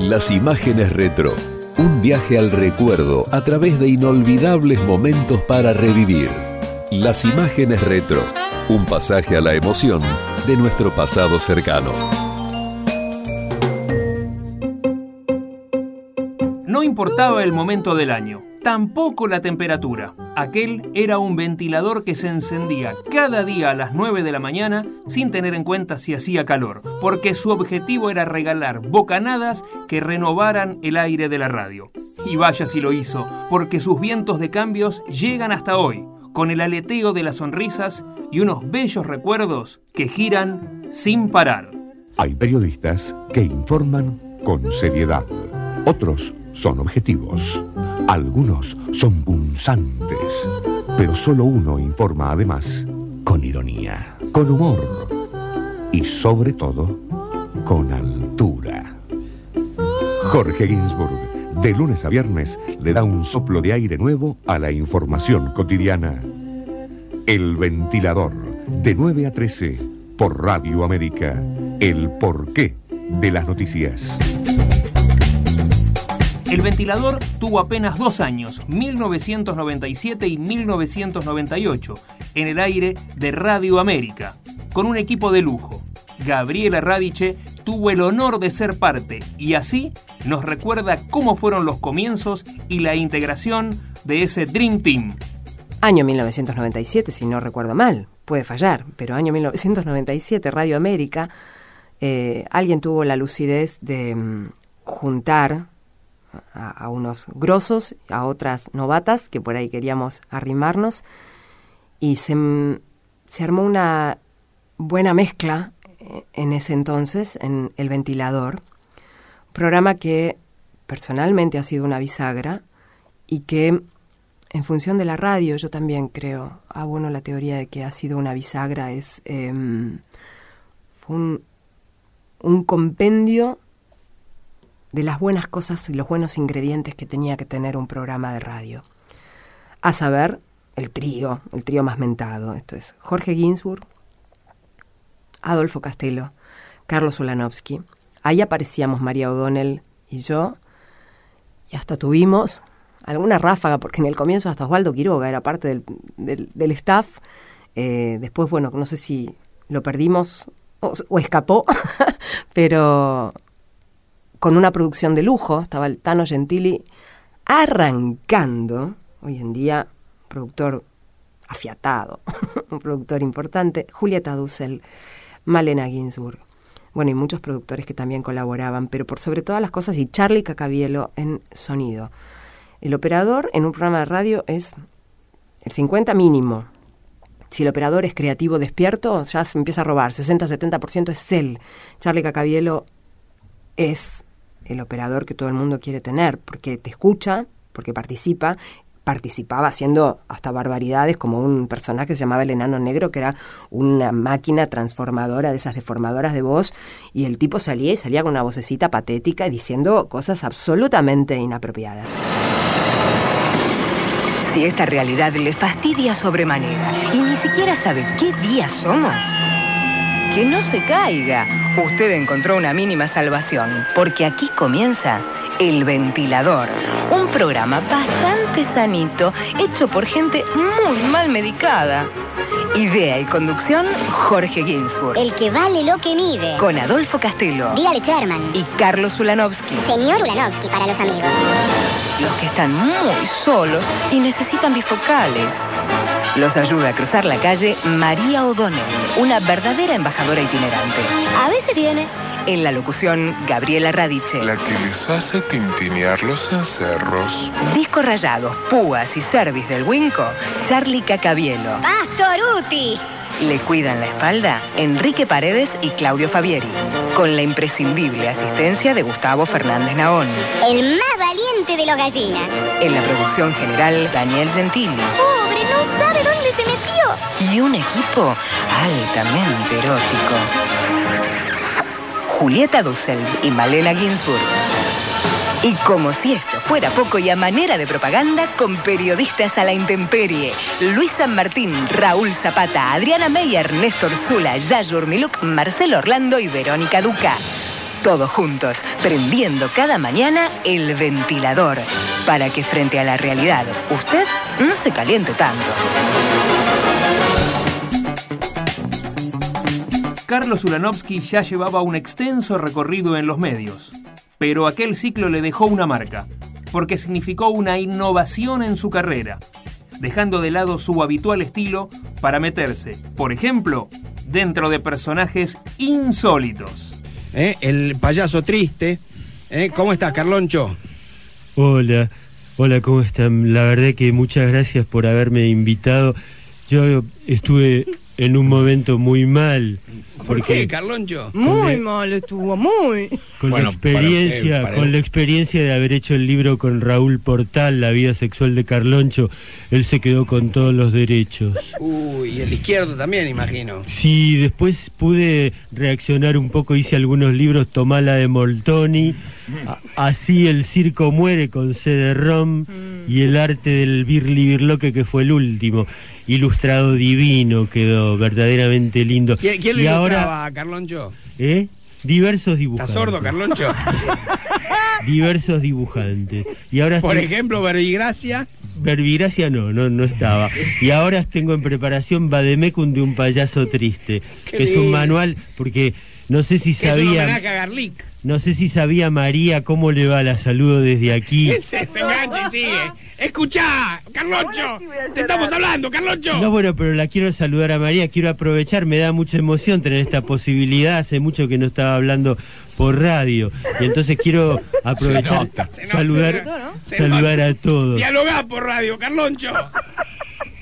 Las imágenes retro. Un viaje al recuerdo a través de inolvidables momentos para revivir. Las imágenes retro. Un pasaje a la emoción de nuestro pasado cercano. Importaba el momento del año, tampoco la temperatura. Aquel era un ventilador que se encendía cada día a las 9 de la mañana sin tener en cuenta si hacía calor, porque su objetivo era regalar bocanadas que renovaran el aire de la radio. Y vaya si lo hizo, porque sus vientos de cambios llegan hasta hoy, con el aleteo de las sonrisas y unos bellos recuerdos que giran sin parar. Hay periodistas que informan con seriedad. Otros son objetivos. Algunos son punzantes. Pero solo uno informa además con ironía, con humor y sobre todo con altura. Jorge Ginsburg, de lunes a viernes, le da un soplo de aire nuevo a la información cotidiana. El ventilador, de 9 a 13, por Radio América. El porqué de las noticias. El ventilador tuvo apenas dos años, 1997 y 1998, en el aire de Radio América, con un equipo de lujo. Gabriela Radiche tuvo el honor de ser parte y así nos recuerda cómo fueron los comienzos y la integración de ese Dream Team. Año 1997, si no recuerdo mal, puede fallar, pero año 1997, Radio América, eh, alguien tuvo la lucidez de mm, juntar a, unos grosos, a otras novatas que por ahí queríamos arrimarnos. Y se, se armó una buena mezcla eh, en ese entonces en El Ventilador, programa que personalmente ha sido una bisagra y que en función de la radio yo también creo, ah bueno, la teoría de que ha sido una bisagra es em, un, un compendio de las buenas cosas y los buenos ingredientes que tenía que tener un programa de radio. A saber, el trío, el trío más mentado. Esto es Jorge Ginsburg, Adolfo Castelo, Carlos Ulanovsky. Ahí aparecíamos María O'Donnell y yo, y hasta tuvimos alguna ráfaga, porque en el comienzo hasta Osvaldo Quiroga era parte del, del, staff. Eh, después, bueno, no sé si lo perdimos o escapó, pero con una producción de lujo, estaba el Tano Gentili arrancando, hoy en día productor afiatado, un productor importante, Julieta Dussel, Malena Ginsburg. Bueno, y muchos productores que también colaboraban, pero por sobre todas las cosas, y Charlie Cacabielo en sonido. El operador en un programa de radio es el 50 mínimo. Si el operador es creativo despierto, ya se empieza a robar. 60-70% es él. Charlie Cacabielo es el operador que todo el mundo quiere tener, porque te escucha, porque participa, participaba haciendo hasta barbaridades como un personaje que se llamaba el enano negro, que era una máquina transformadora de esas deformadoras de voz, y el tipo salía y salía con una vocecita patética y diciendo cosas absolutamente inapropiadas. Si esta realidad le fastidia sobremanera y ni siquiera sabe qué día somos, que no se caiga usted encontró una mínima salvación, porque aquí comienza El Ventilador, un programa bastante sanito, hecho por gente muy mal medicada. Idea y conducción, Jorge Ginsburg. El que vale lo que mide. Con Adolfo Castelo. Dígale Sherman. Y Carlos Ulanovsky. Señor Ulanovsky para los amigos. Los que están muy solos y necesitan bifocales. Los ayuda a cruzar la calle María O'Donnell, una verdadera embajadora itinerante. A veces viene. En la locución, Gabriela Radice. La que les hace tintinear los encerros. Disco rayados, púas y cervis del Winco, Charlie Cacabielo. Pastoruti. Le cuidan la espalda Enrique Paredes y Claudio Fabieri, con la imprescindible asistencia de Gustavo Fernández Naón. El más valiente de los gallinas. En la producción general, Daniel Gentili. Pobre, no sabe Y un equipo altamente erótico. Julieta Dussel y Malena Ginsburg. Y como si esto fuera poco y a manera de propaganda, con periodistas a la intemperie, Luis San Martín, Raúl Zapata, Adriana Meyer, Néstor Zula, Yayur Miluk, Marcelo Orlando y Verónica Duca. todos juntos, prendiendo cada mañana el ventilador, para que frente a la realidad usted no se caliente tanto. Carlos Ulanovsky ya llevaba un extenso recorrido en los medios, pero aquel ciclo le dejó una marca, porque significó una innovación en su carrera, dejando de lado su habitual estilo para meterse, por ejemplo, dentro de personajes insólitos. ¿Eh? El payaso triste. ¿Eh? ¿Cómo estás, Carloncho? Hola, hola, ¿cómo están? La verdad que muchas gracias por haberme invitado. Yo estuve en un momento muy mal. ¿Por porque qué, Carloncho? Muy mal estuvo, muy. Con Bueno, la experiencia, para- para- con la experiencia de haber hecho el libro con Raúl Portal, La vida sexual de Carloncho, él se quedó con todos los derechos. Uy, y el izquierdo también, imagino. Sí, después pude reaccionar un poco, hice algunos libros, Tomala de Moltoni, a- Así el circo muere con CD-ROM y el arte del Birli Birloque que fue el último. Ilustrado divino, quedó verdaderamente lindo. ¿Quién, quién lo y ilustraba, ahora, Carloncho? ¿eh? Diversos ¿Estás dibujantes. sordo, Carloncho? Diversos dibujantes. Y ahora Por estoy- ejemplo, Verbigracia. Verbigracia no, no, no estaba. Y ahora tengo en preparación Bademecum de un payaso triste, Qué que es un manual, porque no sé si Que es un sabía, homenaje a Garlic. No sé si sabía María cómo le va, la saludo desde aquí. Se, se engancha y sigue. Escuchá, Carloncho. Te estamos hablando, Carloncho. No, bueno, pero la quiero saludar a María, quiero aprovechar, me da mucha emoción tener esta posibilidad, hace mucho que no estaba hablando por radio, y entonces quiero aprovechar. Se nota, saludar, se nota, ¿no? Se saludar a todos. Dialogá por radio, Carloncho.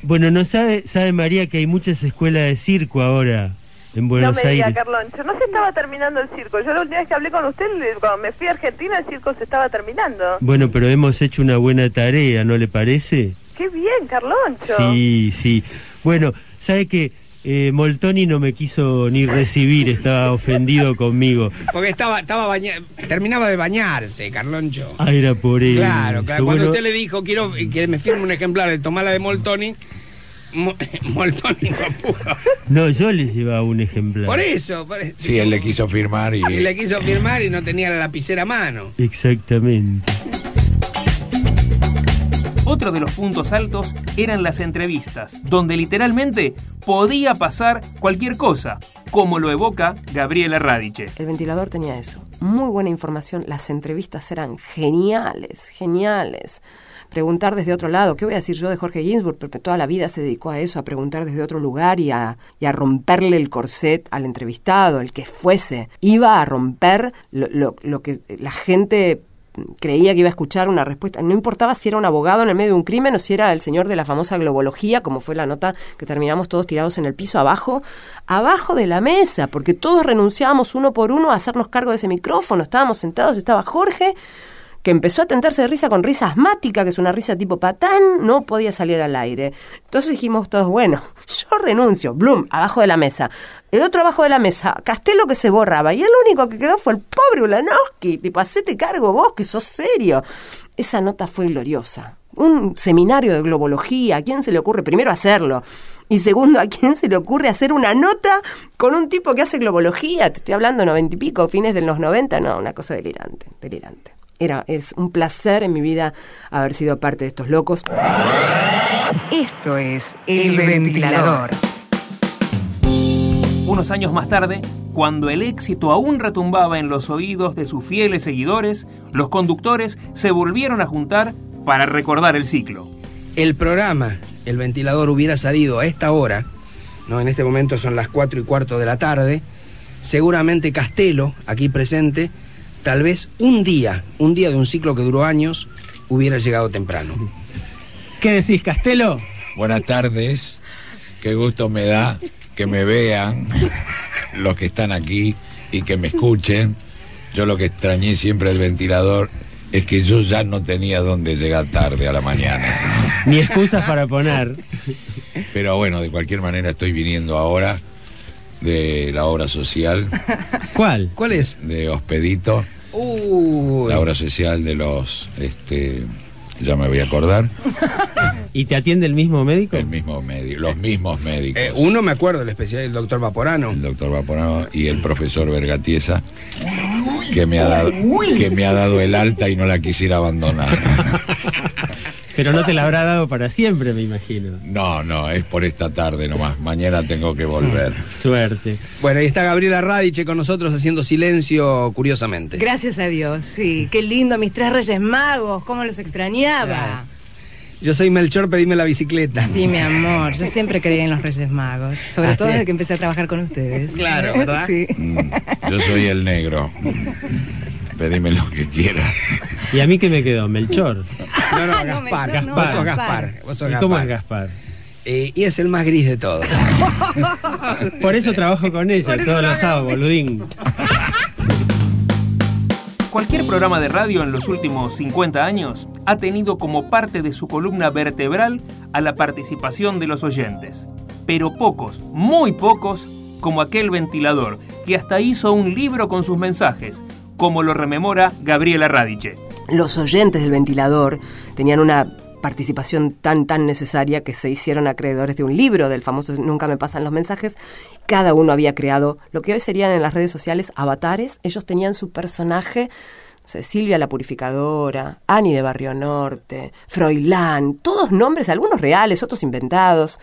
Bueno, no sabe, sabe María que hay muchas escuelas de circo ahora en Buenos no me diga, Aires. Carloncho, no se estaba terminando el circo. Yo la última vez que hablé con usted, cuando me fui a Argentina, el circo se estaba terminando. Bueno, pero hemos hecho una buena tarea, ¿no le parece? Qué bien, Carloncho. Sí, sí. Bueno, ¿sabe que eh, Moltoni no me quiso ni recibir, estaba ofendido conmigo. Porque estaba, estaba baña- terminaba de bañarse, Carloncho. Ah, era por él. Claro, claro. Cuando Bueno, usted le dijo, quiero que me firme un ejemplar de Tomala de Moltoni, No pudo. No, yo le llevaba un ejemplar. Por eso, por eso. Sí, él le quiso firmar y... Y le quiso firmar y no tenía la lapicera a mano. Exactamente. Otro de los puntos altos eran las entrevistas, donde literalmente podía pasar cualquier cosa, como lo evoca Gabriela Radiche. El ventilador tenía eso. Muy buena información. Las entrevistas eran geniales, geniales. Preguntar desde otro lado. ¿Qué voy a decir yo de Jorge Ginsburg? Porque toda la vida se dedicó a eso, a preguntar desde otro lugar y a, y a romperle el corset al entrevistado, el que fuese. Iba a romper lo, lo- lo que la gente creía que iba a escuchar una respuesta. No importaba si era un abogado en el medio de un crimen o si era el señor de la famosa globología, como fue la nota que terminamos todos tirados en el piso abajo, abajo de la mesa, porque todos renunciábamos uno por uno a hacernos cargo de ese micrófono. Estábamos sentados, estaba Jorge, que empezó a tentarse de risa con risa asmática, que es una risa tipo patán, no podía salir al aire. Entonces dijimos todos, bueno, yo renuncio, Bloom, abajo de la mesa. El otro abajo de la mesa, Castelo que se borraba, y el único que quedó fue el pobre Ulanowski, tipo, hacete cargo vos, que sos serio. Esa nota fue gloriosa. Un seminario de globología, ¿a quién se le ocurre primero hacerlo? Y segundo, ¿a quién se le ocurre hacer una nota con un tipo que hace globología? Te estoy hablando noventa y pico, fines de los noventa, no, una cosa delirante, delirante. Era, es un placer en mi vida haber sido parte de estos locos. Esto es El Ventilador. Unos años más tarde, cuando el éxito aún retumbaba en los oídos de sus fieles seguidores, los conductores se volvieron a juntar para recordar el ciclo. El programa, el ventilador hubiera salido a esta hora, ¿no? En este momento son las 4 y cuarto de la tarde. Seguramente Castelo, aquí presente, tal vez un día, un día de un ciclo que duró años, hubiera llegado temprano. ¿Qué decís, Castelo? Buenas tardes. Qué gusto me da que me vean los que están aquí y que me escuchen. Yo lo que extrañé siempre del ventilador es que yo ya no tenía dónde llegar tarde a la mañana. Ni excusas para poner. Pero bueno, de cualquier manera estoy viniendo ahora de la obra social ¿Cuál? ¿Cuál es? de Hospedito, Uy, la obra social de los, este, ya me voy a acordar, ¿Y te atiende el mismo médico? el mismo médico, los mismos médicos. eh, uno me acuerdo, el especial del doctor Vaporano. el doctor Vaporano y el profesor Vergatiesa. que me ha dado, que me ha dado el alta y no la quisiera abandonar. Pero no te la habrá dado para siempre, me imagino. No, no, es por esta tarde nomás. Mañana tengo que volver. Suerte. Bueno, ahí está Gabriela Radiche con nosotros haciendo silencio, curiosamente. Gracias a Dios, sí. Qué lindo, mis tres reyes magos, cómo los extrañaba. Yo soy Melchor, pedime la bicicleta. Sí, mi amor, yo siempre creía en los Reyes Magos, sobre Ah, todo desde que empecé a trabajar con ustedes. Claro, ¿verdad? Sí. Mm, Yo soy el negro. Pedime lo que quieras. ¿Y a mí qué me quedó? ¿Melchor? No, no, Gaspar. Melchor, no, vos sos Gaspar. Gaspar. Vos sos ¿Y Gaspar. cómo es Gaspar? Eh, y es el más gris de todos. Por eso trabajo con ella todos los sábados, boludín. Cualquier programa de radio en los últimos 50 años ha tenido como parte de su columna vertebral a la participación de los oyentes. Pero pocos, muy pocos, como aquel ventilador, que hasta hizo un libro con sus mensajes, como lo rememora Gabriela Radiche. Los oyentes del ventilador tenían una participación tan tan necesaria que se hicieron acreedores de un libro del famoso Nunca me pasan los mensajes. Cada uno había creado lo que hoy serían en las redes sociales avatares. Ellos tenían su personaje, Silvia la Purificadora, Ani de Barrio Norte, Froilán, todos nombres, algunos reales, otros inventados.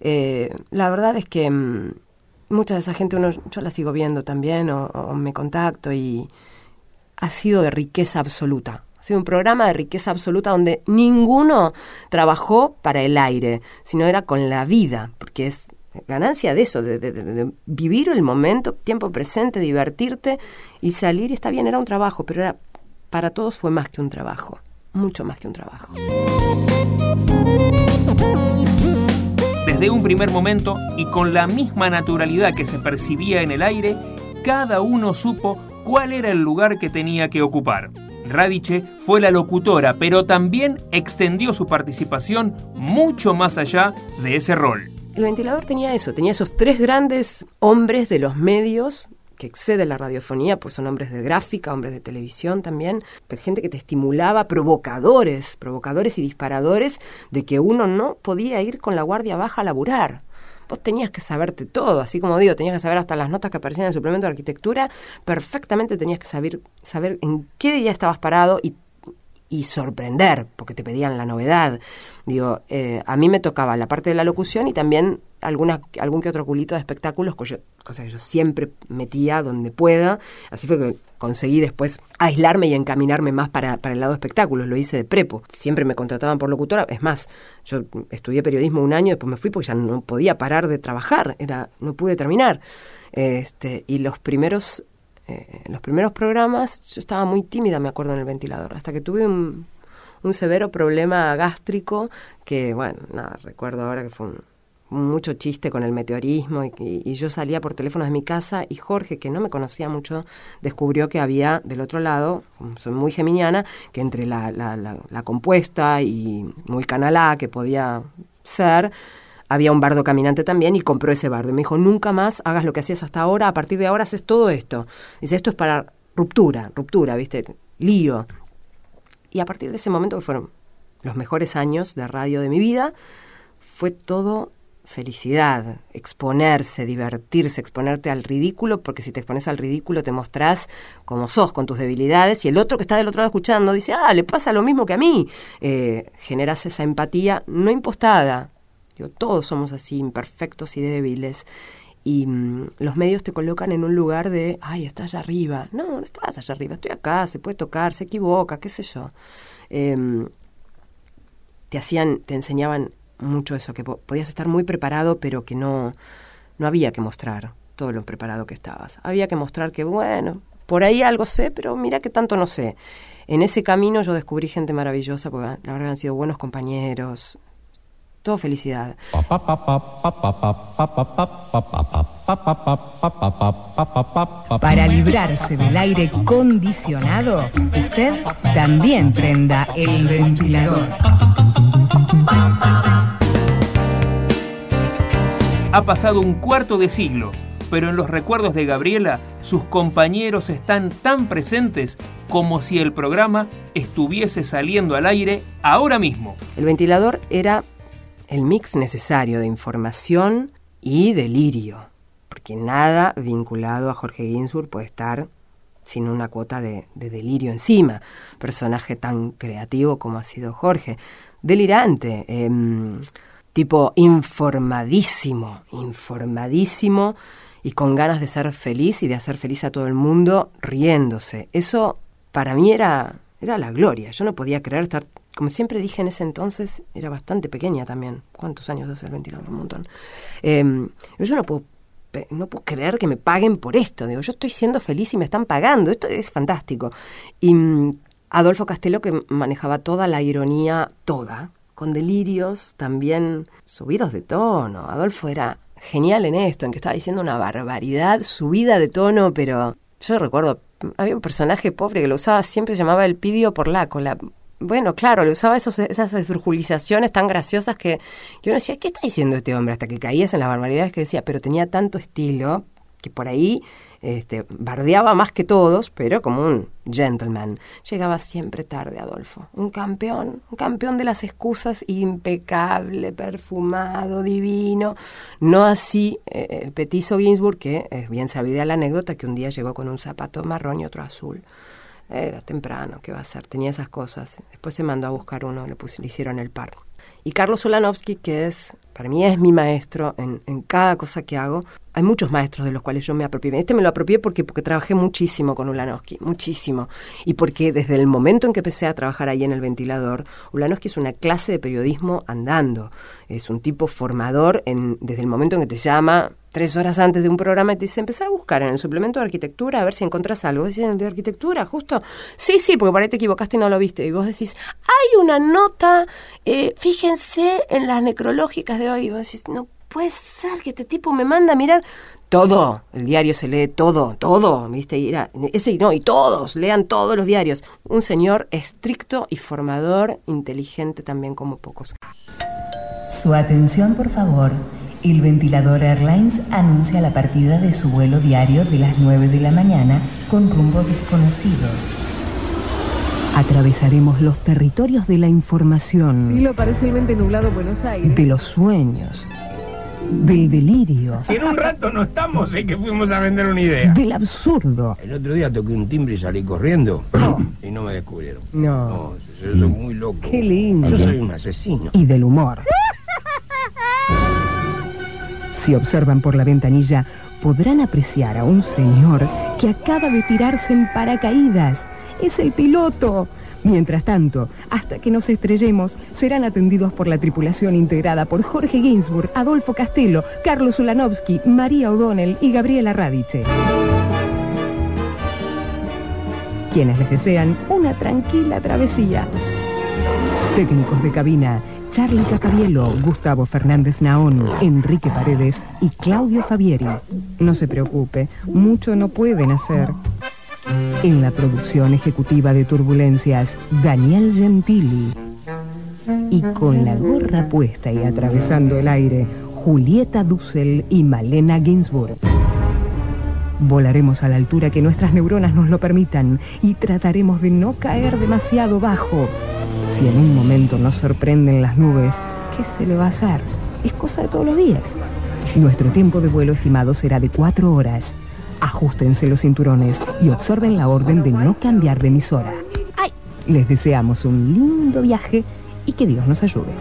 Eh, la verdad es que mm, mucha de esa gente uno, yo la sigo viendo también o, o me contacto y ha sido de riqueza absoluta. Ha sido un programa de riqueza absoluta donde ninguno trabajó para el aire, sino era con la vida, porque es ganancia de eso, de, vivir el momento, tiempo presente, divertirte y salir. Está bien, era un trabajo, pero era, para todos fue más que un trabajo, mucho más que un trabajo. Desde un primer momento y con la misma naturalidad que se percibía en el aire, cada uno supo cuál era el lugar que tenía que ocupar. Radiche fue la locutora, pero también extendió su participación mucho más allá de ese rol. El ventilador tenía eso, tenía esos tres grandes hombres de los medios que exceden la radiofonía, pues son hombres de gráfica, hombres de televisión también, pero gente que te estimulaba, provocadores, provocadores y disparadores de que uno no podía ir con la guardia baja a laburar. Vos tenías que saberte todo, así como digo, tenías que saber hasta las notas que aparecían en el suplemento de arquitectura, perfectamente tenías que saber, saber en qué día estabas parado y sorprender, porque te pedían la novedad. Digo, eh, a mí me tocaba la parte de la locución y también alguna, algún que otro culito de espectáculos, cosa cosa que yo siempre metía donde pueda. Así fue que conseguí después aislarme y encaminarme más para, para el lado de espectáculos. Lo hice de prepo. Siempre me contrataban por locutora. Es más, yo estudié periodismo un año, después me fui porque ya no podía parar de trabajar. No pude terminar. Este, y los primeros eh, los primeros programas yo estaba muy tímida, me acuerdo, en el ventilador, hasta que tuve un, un severo problema gástrico que, bueno, nada, recuerdo ahora que fue un, mucho chiste con el meteorismo y, y- yo salía por teléfono de mi casa y Jorge, que no me conocía mucho, descubrió que había del otro lado, soy muy geminiana, que entre la, la, la, la compuesta y muy canal A que podía ser, había un bardo caminante también y compró ese bardo. Y me dijo, nunca más hagas lo que hacías hasta ahora, a partir de ahora haces todo esto. Dice, esto es para ruptura, ruptura, ¿viste? Lío. Y a partir de ese momento, que fueron los mejores años de radio de mi vida, fue todo felicidad, exponerse, divertirse, exponerte al ridículo, porque si te expones al ridículo te mostrás como sos, con tus debilidades, y el otro que está del otro lado escuchando dice, ah, le pasa lo mismo que a mí. Eh, generas esa empatía no impostada. Digo, todos somos así, imperfectos y débiles. Y mm, los medios te colocan en un lugar de, ay, estás allá arriba. No, no estás allá arriba, estoy acá, se puede tocar, se equivoca, qué sé yo. Em, te hacían, te enseñaban mucho eso, que po- podías estar muy preparado, pero que no, no había que mostrar todo lo preparado que estabas. Había que mostrar que, bueno, por ahí algo sé, pero mira que tanto no sé. En ese camino yo descubrí gente maravillosa, porque la verdad han sido buenos compañeros. Todo felicidad. Para librarse del aire acondicionado, usted también prenda el ventilador. Ha pasado un cuarto de siglo, pero en los recuerdos de Gabriela, sus compañeros están tan presentes como si el programa estuviese saliendo al aire ahora mismo. El ventilador era el mix necesario de información y delirio, porque nada vinculado a Jorge Ginsburg puede estar sin una cuota de, de delirio encima. Personaje tan creativo como ha sido Jorge. Delirante. em, tipo informadísimo, informadísimo y con ganas de ser feliz y de hacer feliz a todo el mundo riéndose. Eso para mí era, era la gloria. Yo no podía creer estar, como siempre dije en ese entonces, era bastante pequeña también. ¿Cuántos años hace el ventilador? Un montón. Em, yo no puedo no puedo creer que me paguen por esto. Digo, yo estoy siendo feliz y me están pagando. Esto es fantástico. Y mm, Adolfo Castelo, que manejaba toda la ironía, toda, con delirios también subidos de tono. Adolfo era genial en esto, en que estaba diciendo una barbaridad, subida de tono, pero yo recuerdo, había un personaje pobre que lo usaba siempre, llamaba el Pidio Porlaco, la bueno, claro, le usaba esas esdrujulizaciones tan graciosas que, que uno decía, ¿qué está diciendo este hombre? Hasta que caías en las barbaridades que decía, pero tenía tanto estilo que por ahí este, bardeaba más que todos, pero como un gentleman. Llegaba siempre tarde, Adolfo. Un campeón, un campeón de las excusas, impecable, perfumado, divino. No así eh, el petizo Ginsburg, que es bien sabida la anécdota, que un día llegó con un zapato marrón y otro azul. Era temprano, ¿qué va a hacer? Tenía esas cosas. Después se mandó a buscar uno, le, pus- le hicieron el par. Y Carlos Ulanovsky, que es, para mí es mi maestro en, en cada cosa que hago. Hay muchos maestros de los cuales yo me apropié. Este me lo apropié porque, porque trabajé muchísimo con Ulanovsky, muchísimo. Y porque desde el momento en que empecé a trabajar ahí en el ventilador, Ulanovsky es una clase de periodismo andando. Es un tipo formador en, desde el momento en que te llama tres horas antes de un programa y te dice, empezá a buscar en el suplemento de arquitectura a ver si encontrás algo. Vos decís, ¿en el de arquitectura, justo. Sí, sí, porque por ahí te equivocaste y no lo viste. Y vos decís, hay una nota, eh, fíjense en las necrológicas de hoy. Vos decís, no puede ser que este tipo me manda a mirar todo. El diario se lee todo, todo, ¿viste? Y ese y no, y todos, lean todos los diarios. Un señor estricto y formador, inteligente también como pocos. Su atención, por favor. El ventilador Airlines anuncia la partida de su vuelo diario de las 9 de la mañana con rumbo desconocido. Atravesaremos los territorios de la información, Cielo parcialmente nublado Buenos Aires. de los sueños, del delirio, Si en un rato no estamos, es que fuimos a vender una idea. del absurdo. El otro día toqué un timbre y salí corriendo y no me descubrieron. No. No, yo soy muy loco. Qué lindo. Yo soy un asesino. y del humor. Si observan por la ventanilla, podrán apreciar a un señor que acaba de tirarse en paracaídas. Es el piloto. Mientras tanto, hasta que nos estrellemos, serán atendidos por la tripulación integrada por Jorge Ginsburg, Adolfo Castelo, Carlos Ulanovsky, María O'Donnell y Gabriela Radice. Quienes les desean una tranquila travesía. Técnicos de cabina, Charlie Cacabielo, Gustavo Fernández Naón, Enrique Paredes y Claudio Fabieri. No se preocupe, mucho no pueden hacer. En la producción ejecutiva de Turbulencias, Daniel Gentili. Y con la gorra puesta y atravesando el aire, Julieta Dussel y Malena Ginsburg. Volaremos a la altura que nuestras neuronas nos lo permitan y trataremos de no caer demasiado bajo. Si en un momento nos sorprenden las nubes, ¿qué se le va a hacer? Es cosa de todos los días. Nuestro tiempo de vuelo estimado será de cuatro horas. Ajustense los cinturones y observen la orden de no cambiar de emisora. ¡Ay! Les deseamos un lindo viaje y que Dios nos ayude.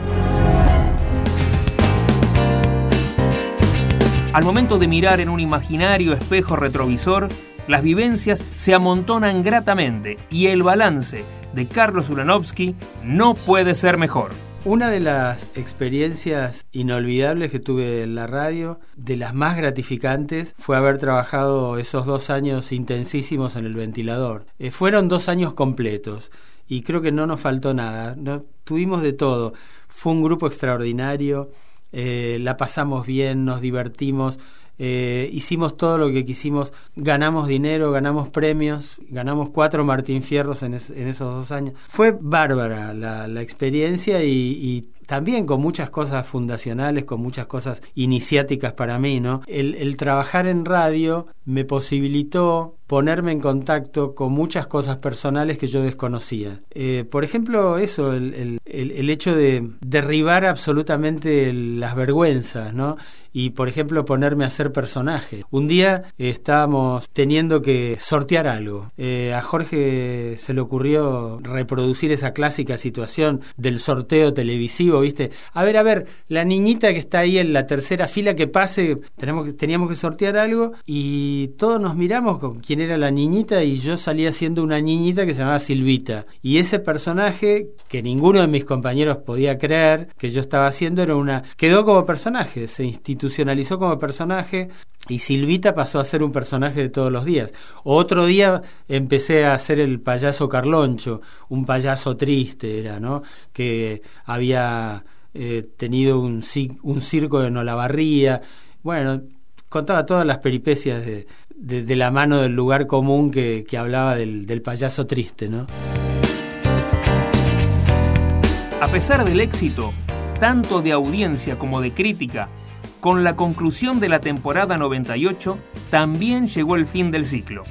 Al momento de mirar en un imaginario espejo retrovisor, las vivencias se amontonan gratamente y el balance de Carlos Ulanovsky no puede ser mejor. Una de las experiencias inolvidables que tuve en la radio, de las más gratificantes, fue haber trabajado esos dos años intensísimos en el ventilador. Eh, fueron dos años completos y creo que no nos faltó nada. No, tuvimos de todo. Fue un grupo extraordinario, eh, la pasamos bien, nos divertimos. Eh, hicimos todo lo que quisimos, ganamos dinero, ganamos premios, ganamos cuatro Martín Fierros en, es- en esos dos años. Fue bárbara la, la experiencia y, y también con muchas cosas fundacionales, con muchas cosas iniciáticas para mí, ¿no? El, trabajar en radio me posibilitó ponerme en contacto con muchas cosas personales que yo desconocía. Eh, por ejemplo, eso, el, el, el, hecho de derribar absolutamente las vergüenzas, ¿no? Y, por ejemplo, ponerme a ser personaje. Un día eh, estábamos teniendo que sortear algo. Eh, a Jorge se le ocurrió reproducir esa clásica situación del sorteo televisivo, ¿viste? A ver, a ver, la niñita que está ahí en la tercera fila que pase, tenemos que, teníamos que sortear algo y todos nos miramos con quién era la niñita y yo salía siendo una niñita que se llamaba Silvita. Y ese personaje que ninguno de mis compañeros podía creer que yo estaba haciendo era una... quedó como personaje, se institucionalizó como personaje y Silvita pasó a ser un personaje de todos los días. Otro día empecé a ser el payaso Carloncho, un payaso triste era, ¿no? Que había eh, tenido un, circo en Olavarría. Bueno, contaba todas las peripecias de, la mano del lugar común que, que hablaba del, del payaso triste, ¿no? A pesar del éxito, tanto de audiencia como de crítica, con la conclusión de la temporada 98 también llegó el fin del ciclo.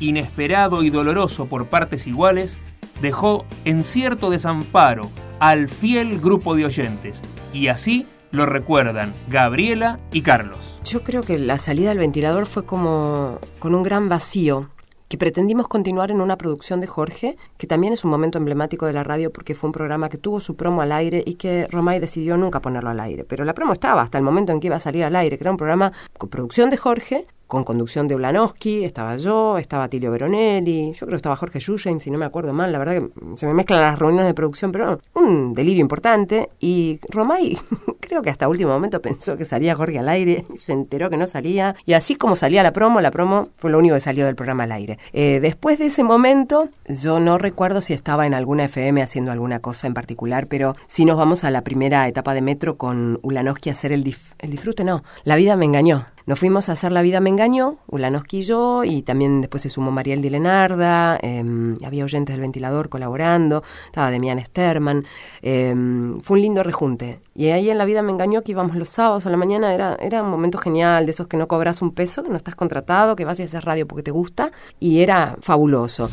Inesperado y doloroso por partes iguales, dejó en cierto desamparo al fiel grupo de oyentes y así lo recuerdan Gabriela y Carlos. Yo creo que la salida del ventilador fue como con un gran vacío que pretendimos continuar en una producción de Jorge, que también es un momento emblemático de la radio porque fue un programa que tuvo su promo al aire y que Romay decidió nunca ponerlo al aire. Pero la promo estaba hasta el momento en que iba a salir al aire, que era un programa con producción de Jorge, con conducción de Ulanowski, estaba yo, estaba Tilio Veronelli, yo creo que estaba Jorge Yusheim, si no me acuerdo mal, la verdad que se me mezclan las reuniones de producción, pero un delirio importante. Y Romay, creo que hasta último momento pensó que salía Jorge al aire, y se enteró que no salía, y así como salía la promo, la promo fue lo único que salió del programa al aire. Eh, después de ese momento, yo no recuerdo si estaba en alguna FM haciendo alguna cosa en particular, pero si nos vamos a la primera etapa de Metro con Ulanowski a hacer el, disfrute, no, la vida me engañó. Nos fuimos a hacer La vida me engañó, Ulanowski y yo, y también después se sumó Mariel Dilenarda, eh, había oyentes del ventilador colaborando, estaba Demian Sterman, eh, fue un lindo rejunte. Y ahí en La vida me engañó, que íbamos los sábados a la mañana, era, era un momento genial, de esos que no cobras un peso, que no estás contratado, que vas y haces radio porque te gusta, y era fabuloso.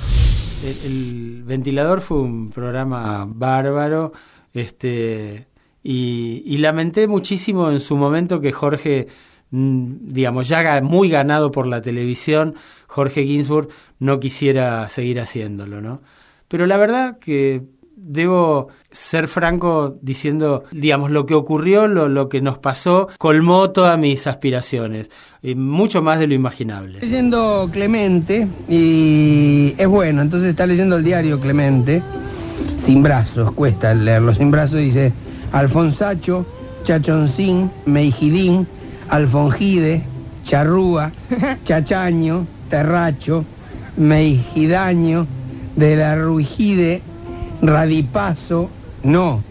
El, ventilador fue un programa bárbaro, este... Y lamenté muchísimo en su momento que Jorge digamos, ya muy ganado por la televisión, Jorge Ginsburg no quisiera seguir haciéndolo, ¿no? Pero la verdad que debo ser franco diciendo, digamos, lo que ocurrió, lo, lo que nos pasó, colmó todas mis aspiraciones, y mucho más de lo imaginable. Leyendo Clemente, y es bueno, entonces está leyendo el diario Clemente, sin brazos, cuesta leerlo sin brazos, dice Alfonsacho, Chachoncín, Meijidín, Alfongide, Charrúa, Chachaño, Terracho, Meijidaño, de la Ruijide, Radipaso, no,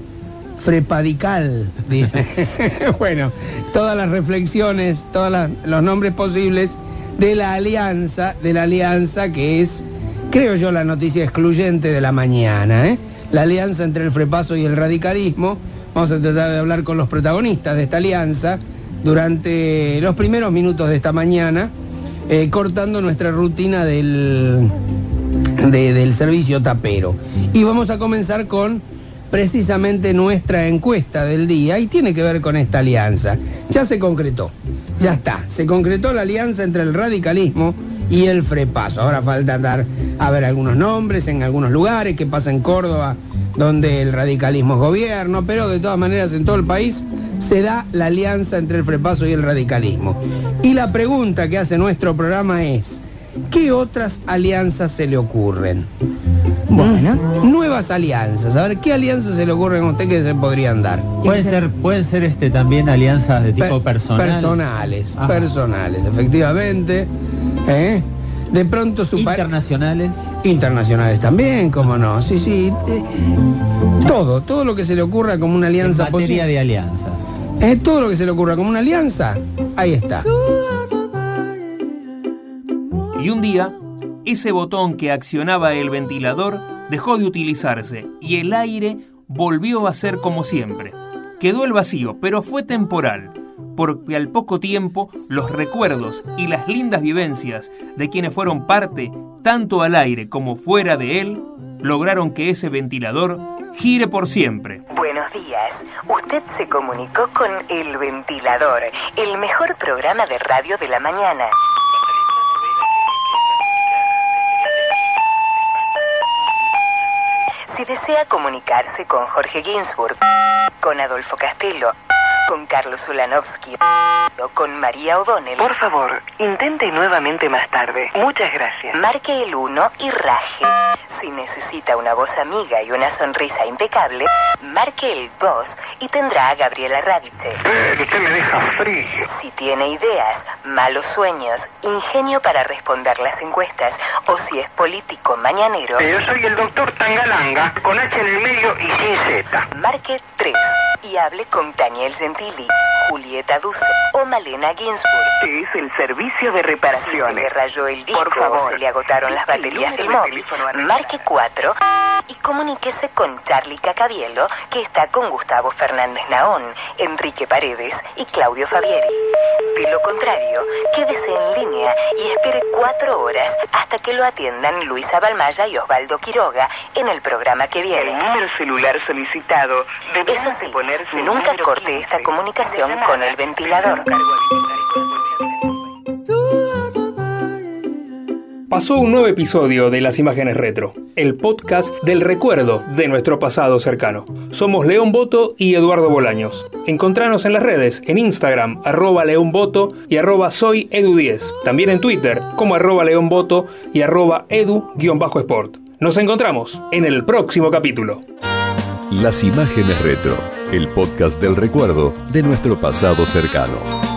Frepadical, dice. bueno, todas las reflexiones, todos los nombres posibles de la alianza, de la alianza que es, creo yo, la noticia excluyente de la mañana, ¿eh? La alianza entre el frepaso y el radicalismo. Vamos a tratar de hablar con los protagonistas de esta alianza durante los primeros minutos de esta mañana, eh, cortando nuestra rutina del, de, del servicio tapero. Y vamos a comenzar con precisamente nuestra encuesta del día y tiene que ver con esta alianza. Ya se concretó, ya está, se concretó la alianza entre el radicalismo y el frepaso. Ahora falta dar a ver algunos nombres en algunos lugares, que pasa en Córdoba, donde el radicalismo es gobierno, pero de todas maneras en todo el país se da la alianza entre el frepaso y el radicalismo. Y la pregunta que hace nuestro programa es, ¿qué otras alianzas se le ocurren? Bueno, nuevas alianzas. A ver, ¿qué alianzas se le ocurren a usted que se podrían dar? Pueden ser, pueden ser este también alianzas de tipo Per personal. Personales, Ajá. personales, efectivamente. ¿eh? De pronto su Internacionales. Internacionales también, cómo no. Sí, sí. eh, todo, todo lo que se le ocurra como una alianza En materia posible. de alianza. Eh, todo lo que se le ocurra como una alianza, ahí está. Y un día, ese botón que accionaba el ventilador dejó de utilizarse y el aire volvió a ser como siempre. quedó el vacío, pero fue temporal, porque al poco tiempo los recuerdos y las lindas vivencias de quienes fueron parte, tanto al aire como fuera de él, lograron que ese ventilador gire por siempre. Buenos días. Usted se comunicó con El Ventilador, el mejor programa de radio de la mañana. Si desea comunicarse con Jorge Ginsburg, con Adolfo Castelo, con Carlos Ulanovsky o con María O'Donnell. Por favor, intente nuevamente más tarde. Muchas gracias. Marque el 1 y raje. Si necesita una voz amiga y una sonrisa impecable, marque el 2 y tendrá a Gabriela Radice. Eh, usted me deja frío. Si tiene ideas, malos sueños, ingenio para responder las encuestas o si es político mañanero, Eh, yo soy el doctor Tangalanga, con H en el medio y sin Z. marque 3 y hable con Daniel Gentili, Julieta Duce o Malena Ginsburg. Es el servicio de reparaciones. Si se le rayó el disco Por favor. si le agotaron las baterías del móvil, marque 4 y comuníquese con Charlie Cacabielo, que está con Gustavo Fernández Naón, Enrique Paredes y Claudio Fabieri. De lo contrario, quédese en línea y espere cuatro horas hasta que lo atiendan Luisa Balmaya y Osvaldo Quiroga en el programa que viene. El número celular solicitado Eso sí, nunca corte esta comunicación con el ventilador. Pasó un nuevo episodio de Las Imágenes Retro, el podcast del recuerdo de nuestro pasado cercano. Somos León Boto y Eduardo Bolaños. Encontranos en las redes, en Instagram, arroba León Boto y arroba soy Edu10. También en Twitter, como arroba León Boto y arroba Edu-Sport. Nos encontramos en el próximo capítulo. Las Imágenes Retro, el podcast del recuerdo de nuestro pasado cercano.